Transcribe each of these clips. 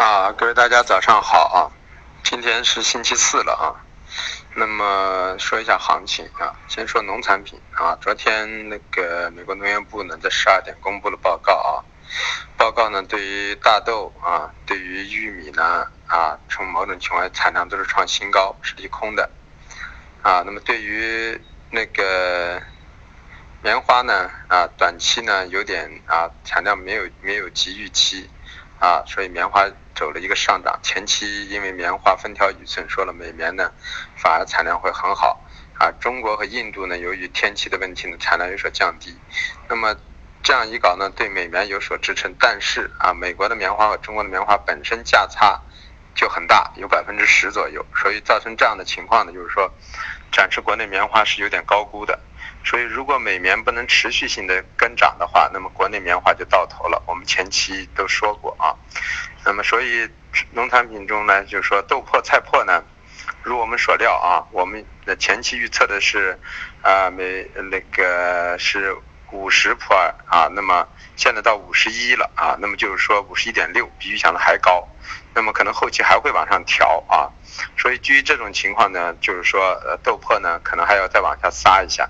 啊，各位大家早上好啊！今天是星期四了啊。那么说一下行情啊，先说农产品啊。昨天那个美国农业部呢在十二点公布了报告啊，报告呢对于大豆啊，对于玉米呢啊，从某种情况产量都是创新高，是利空的啊。那么对于那个棉花呢啊，短期呢有点啊产量没有没有及预期。啊，所以棉花走了一个上涨，前期因为棉花分条雨寸，说了美棉呢，反而产量会很好。啊，中国和印度呢，由于天气的问题呢，产量有所降低。那么这样一搞呢，对美棉有所支撑。但是啊，美国的棉花和中国的棉花本身价差就很大，有百分之十左右，所以造成这样的情况呢，就是说，展示国内棉花是有点高估的。所以，如果美棉不能持续性的跟涨的话，那么国内棉花就到头了。我们前期都说过啊。那么，所以农产品中呢，就是说豆粕、菜粕呢，如我们所料啊，我们的前期预测的是啊，每那个是五十普尔啊，那么现在到五十一了啊，那么就是说五十一点六，比预想的还高。那么可能后期还会往上调啊。所以基于这种情况呢，就是说呃豆粕呢，可能还要再往下杀一下。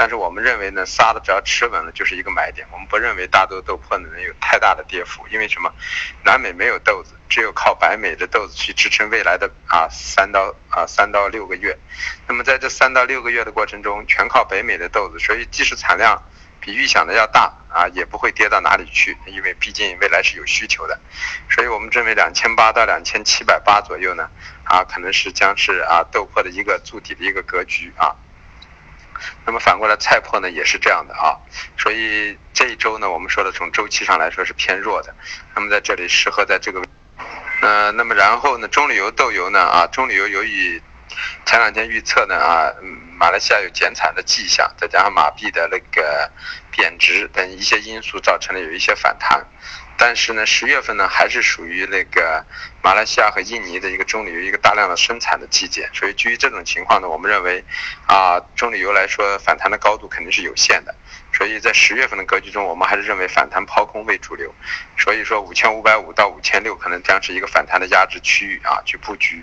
但是我们认为呢，杀的只要持稳了就是一个买点。我们不认为大豆豆粕呢能有太大的跌幅，因为什么？南美没有豆子，只有靠北美的豆子去支撑未来的啊三到啊三到六个月。那么在这三到六个月的过程中，全靠北美的豆子，所以即使产量比预想的要大啊，也不会跌到哪里去，因为毕竟未来是有需求的。所以我们认为两千八到两千七百八左右呢，啊可能是将是啊豆粕的一个筑底的一个格局啊。那么反过来，菜粕呢也是这样的啊，所以这一周呢，我们说的从周期上来说是偏弱的。那么在这里适合在这个，呃，那么然后呢，中榈油豆油呢啊，中榈油由于前两天预测呢啊，马来西亚有减产的迹象，再加上马币的那个贬值等一些因素，造成了有一些反弹。但是呢，十月份呢还是属于那个马来西亚和印尼的一个棕榈油一个大量的生产的季节，所以基于这种情况呢，我们认为啊，棕榈油来说反弹的高度肯定是有限的，所以在十月份的格局中，我们还是认为反弹抛空为主流，所以说五千五百五到五千六可能将是一个反弹的压制区域啊，去布局。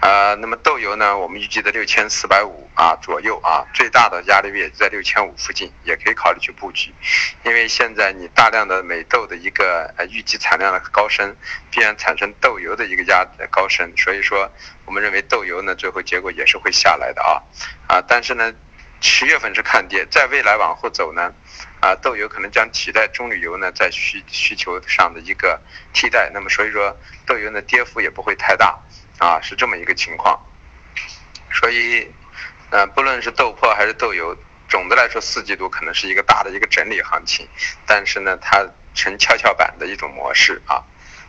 呃，那么豆油呢？我们预计的六千四百五啊左右啊，最大的压力位在六千五附近，也可以考虑去布局。因为现在你大量的美豆的一个呃预计产量的高升，必然产生豆油的一个压高升，所以说我们认为豆油呢最后结果也是会下来的啊啊，但是呢，十月份是看跌，在未来往后走呢，啊豆油可能将取代中铝油呢在需需求上的一个替代，那么所以说豆油呢跌幅也不会太大。啊，是这么一个情况，所以，呃，不论是豆粕还是豆油，总的来说，四季度可能是一个大的一个整理行情，但是呢，它呈跷跷板的一种模式啊，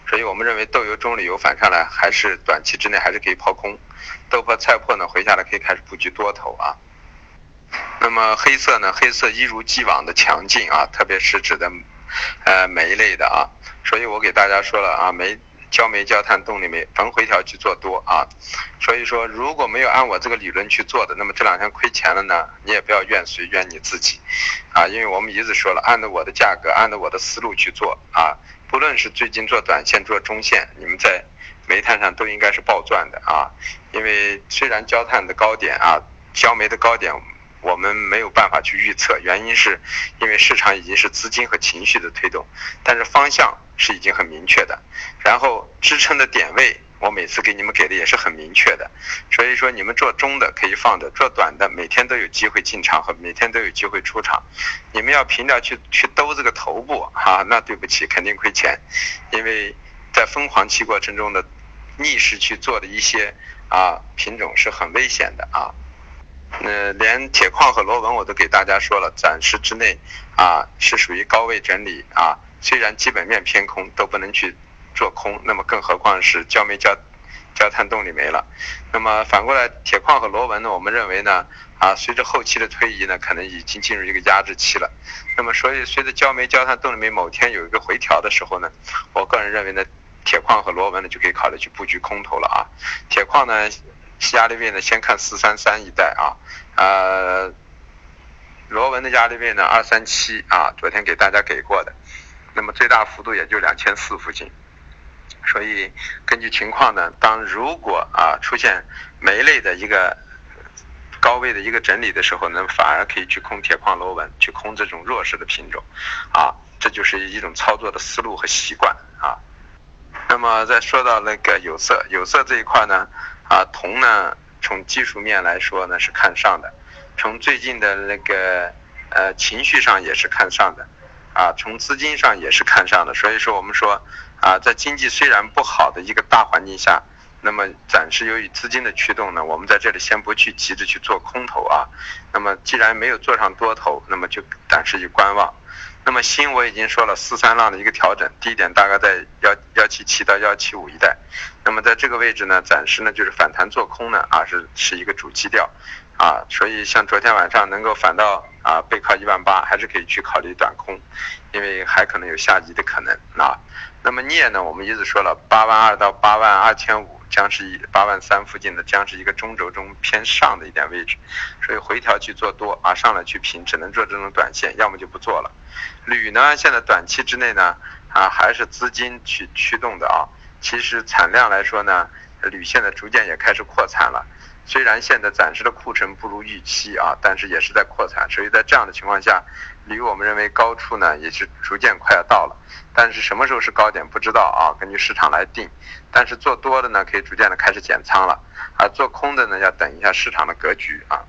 所以我们认为豆油、中榈油反上来，还是短期之内还是可以抛空，豆粕、菜粕呢回下来可以开始布局多头啊。那么黑色呢，黑色一如既往的强劲啊，特别是指的，呃，煤类的啊，所以我给大家说了啊，煤。焦煤、焦炭、动力煤逢回调去做多啊，所以说如果没有按我这个理论去做的，那么这两天亏钱了呢，你也不要怨谁，怨你自己，啊，因为我们一直说了，按照我的价格，按照我的思路去做啊，不论是最近做短线、做中线，你们在煤炭上都应该是暴赚的啊，因为虽然焦炭的高点啊，焦煤的高点。我们没有办法去预测，原因是因为市场已经是资金和情绪的推动，但是方向是已经很明确的。然后支撑的点位，我每次给你们给的也是很明确的。所以说，你们做中的可以放着，做短的每天都有机会进场和每天都有机会出场。你们要凭着去去兜这个头部哈，那对不起，肯定亏钱，因为在疯狂期过程中的逆势去做的一些啊品种是很危险的啊。呃，连铁矿和螺纹我都给大家说了，暂时之内啊是属于高位整理啊，虽然基本面偏空，都不能去做空，那么更何况是焦煤、焦焦炭动力煤了。那么反过来，铁矿和螺纹呢，我们认为呢啊，随着后期的推移呢，可能已经进入一个压制期了。那么所以随着焦煤、焦炭动力煤某天有一个回调的时候呢，我个人认为呢，铁矿和螺纹呢就可以考虑去布局空头了啊。铁矿呢。压力位呢，先看四三三一带啊，呃，螺纹的压力位呢二三七啊，昨天给大家给过的，那么最大幅度也就两千四附近，所以根据情况呢，当如果啊出现煤类的一个高位的一个整理的时候呢，反而可以去空铁矿螺纹，去空这种弱势的品种，啊，这就是一种操作的思路和习惯啊。那么再说到那个有色，有色这一块呢，啊，铜呢，从技术面来说呢是看上的，从最近的那个呃情绪上也是看上的，啊，从资金上也是看上的，所以说我们说。啊，在经济虽然不好的一个大环境下，那么暂时由于资金的驱动呢，我们在这里先不去急着去做空头啊。那么既然没有做上多头，那么就暂时去观望。那么锌我已经说了四三浪的一个调整，低点大概在幺幺七七到幺七五一带。那么在这个位置呢，暂时呢就是反弹做空呢啊是是一个主基调啊。所以像昨天晚上能够反到啊背靠一万八，还是可以去考虑短空，因为还可能有下移的可能啊。那么镍呢？我们一直说了，八万二到八万二千五将是一八万三附近的，将是一个中轴中偏上的一点位置，所以回调去做多啊，上来去平只能做这种短线，要么就不做了。铝呢，现在短期之内呢啊还是资金去驱动的啊。其实产量来说呢，铝现在逐渐也开始扩产了，虽然现在暂时的库存不如预期啊，但是也是在扩产，所以在这样的情况下，铝我们认为高处呢也是逐渐快要到了。但是什么时候是高点不知道啊，根据市场来定。但是做多的呢，可以逐渐的开始减仓了，而做空的呢，要等一下市场的格局啊。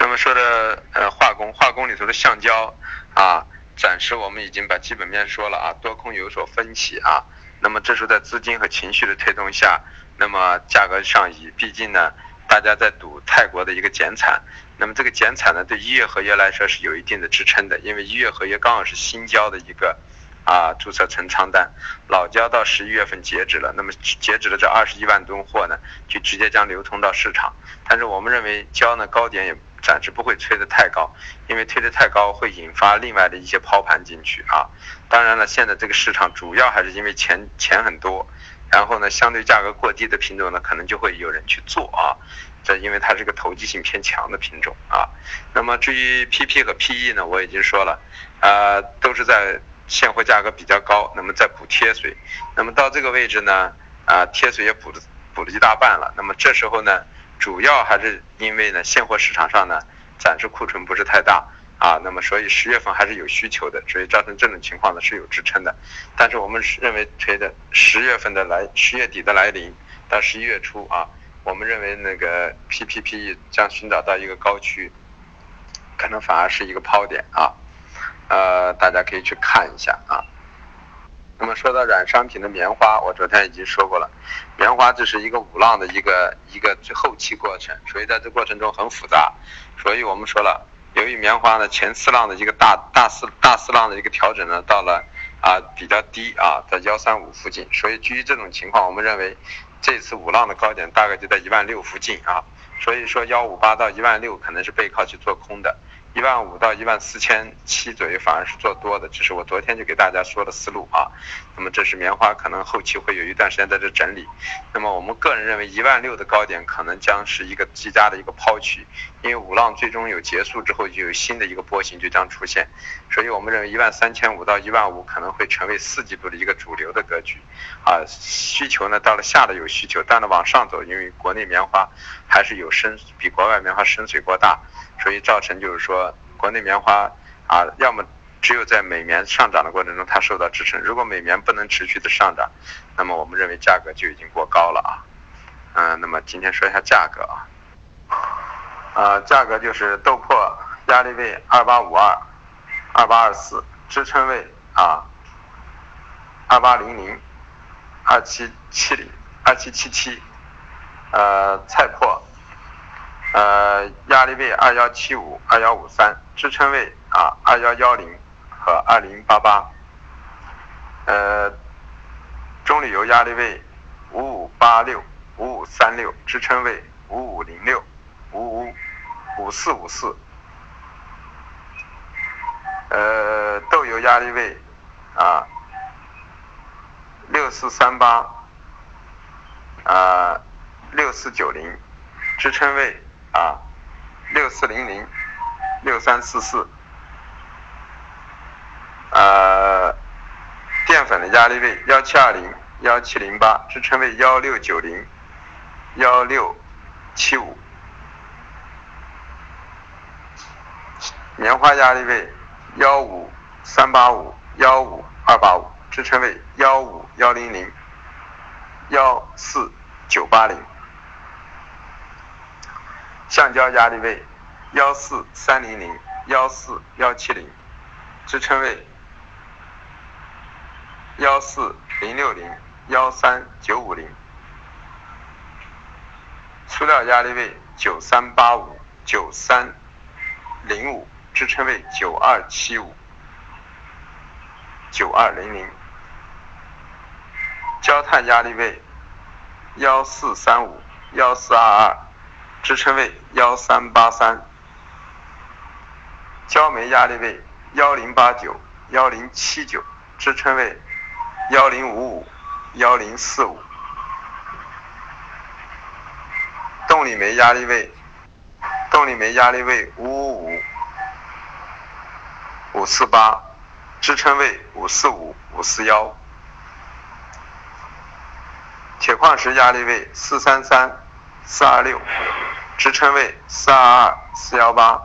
那么说的呃化工，化工里头的橡胶啊，暂时我们已经把基本面说了啊，多空有所分歧啊。那么这时候在资金和情绪的推动下，那么价格上移，毕竟呢，大家在赌泰国的一个减产。那么这个减产呢，对一月合约来说是有一定的支撑的，因为一月合约刚好是新交的一个。啊，注册成仓单，老交到十一月份截止了，那么截止的这二十一万吨货呢，就直接将流通到市场。但是我们认为交呢高点也暂时不会吹得太高，因为推得太高会引发另外的一些抛盘进去啊。当然了，现在这个市场主要还是因为钱钱很多，然后呢相对价格过低的品种呢，可能就会有人去做啊。这因为它是个投机性偏强的品种啊。那么至于 PP 和 PE 呢，我已经说了，呃，都是在。现货价格比较高，那么在补贴水，那么到这个位置呢，啊，贴水也补了补了一大半了。那么这时候呢，主要还是因为呢，现货市场上呢，暂时库存不是太大啊，那么所以十月份还是有需求的，所以造成这种情况呢是有支撑的。但是我们认为推的十月份的来，十月底的来临到十一月初啊，我们认为那个 PPP 将寻找到一个高区，可能反而是一个抛点啊。呃，大家可以去看一下啊。那么说到软商品的棉花，我昨天已经说过了，棉花这是一个五浪的一个一个后期过程，所以在这过程中很复杂。所以我们说了，由于棉花呢前四浪的一个大大四大四浪的一个调整呢，到了啊比较低啊，在幺三五附近，所以基于这种情况，我们认为这次五浪的高点大概就在一万六附近啊。所以说幺五八到一万六可能是背靠去做空的。一万五到一万四千七左右反而是做多的，这是我昨天就给大家说的思路啊。那么这是棉花可能后期会有一段时间在这整理。那么我们个人认为一万六的高点可能将是一个极佳的一个抛区，因为五浪最终有结束之后就有新的一个波形就将出现，所以我们认为一万三千五到一万五可能会成为四季度的一个主流的格局啊。需求呢到了下的有需求，但是往上走，因为国内棉花还是有深比国外棉花深水过大。所以造成就是说，国内棉花啊，要么只有在美棉上涨的过程中它受到支撑，如果美棉不能持续的上涨，那么我们认为价格就已经过高了啊。嗯，那么今天说一下价格啊，啊，价格就是豆粕压力位二八五二、二八二四，支撑位啊二八零零、二七七零、二七七七，呃，菜粕。呃，压力位二幺七五、二幺五三，支撑位啊二幺幺零和二零八八。呃，中铝油压力位五五八六、五五三六，支撑位五五零六、五五五四五四。呃，豆油压力位啊六四三八啊六四九零，支撑位。啊，六四零零，六三四四，呃，淀粉的压力位幺七二零，幺七零八，支撑位幺六九零，幺六七五。棉花压力位幺五三八五，幺五二八五，支撑位幺五幺零零，幺四九八零。橡胶压力位幺四三零零，幺四幺七零，支撑位。幺四零六零幺三九五零，塑料压力位九三八五九三零五，支撑位九二七五九二零零，焦炭压力位幺四三五幺四二二，支撑位幺三八三，焦煤压力位幺零八九幺零七九，支撑位。幺零五五，幺零四五，动力煤压力位，动力煤压力位五五五，五四八，支撑位五四五，五四幺，铁矿石压力位四三三，四二六，支撑位四二二，四幺八，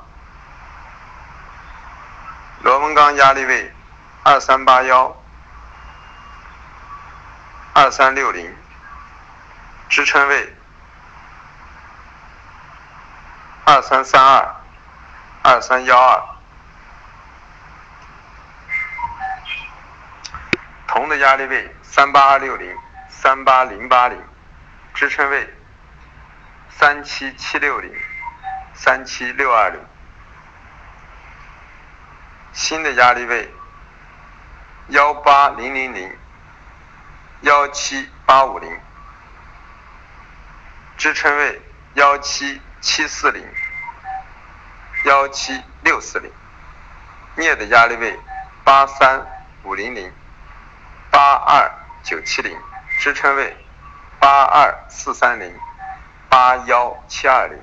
螺纹钢压力位二三八幺。二三六零，支撑位二三三二，二三幺二。铜的压力位三八二六零，三八零八零，支撑位三七七六零，三七六二零。锌的压力位幺八零零零。幺七八五零，支撑位幺七七四零，幺七六四零，镍的压力位八三五零零，八二九七零，支撑位八二四三零，八幺七二零，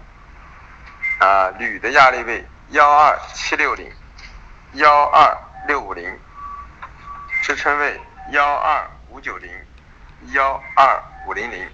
啊，铝的压力位幺二七六零，幺二六五零，支撑位幺二五九零。幺二五零零。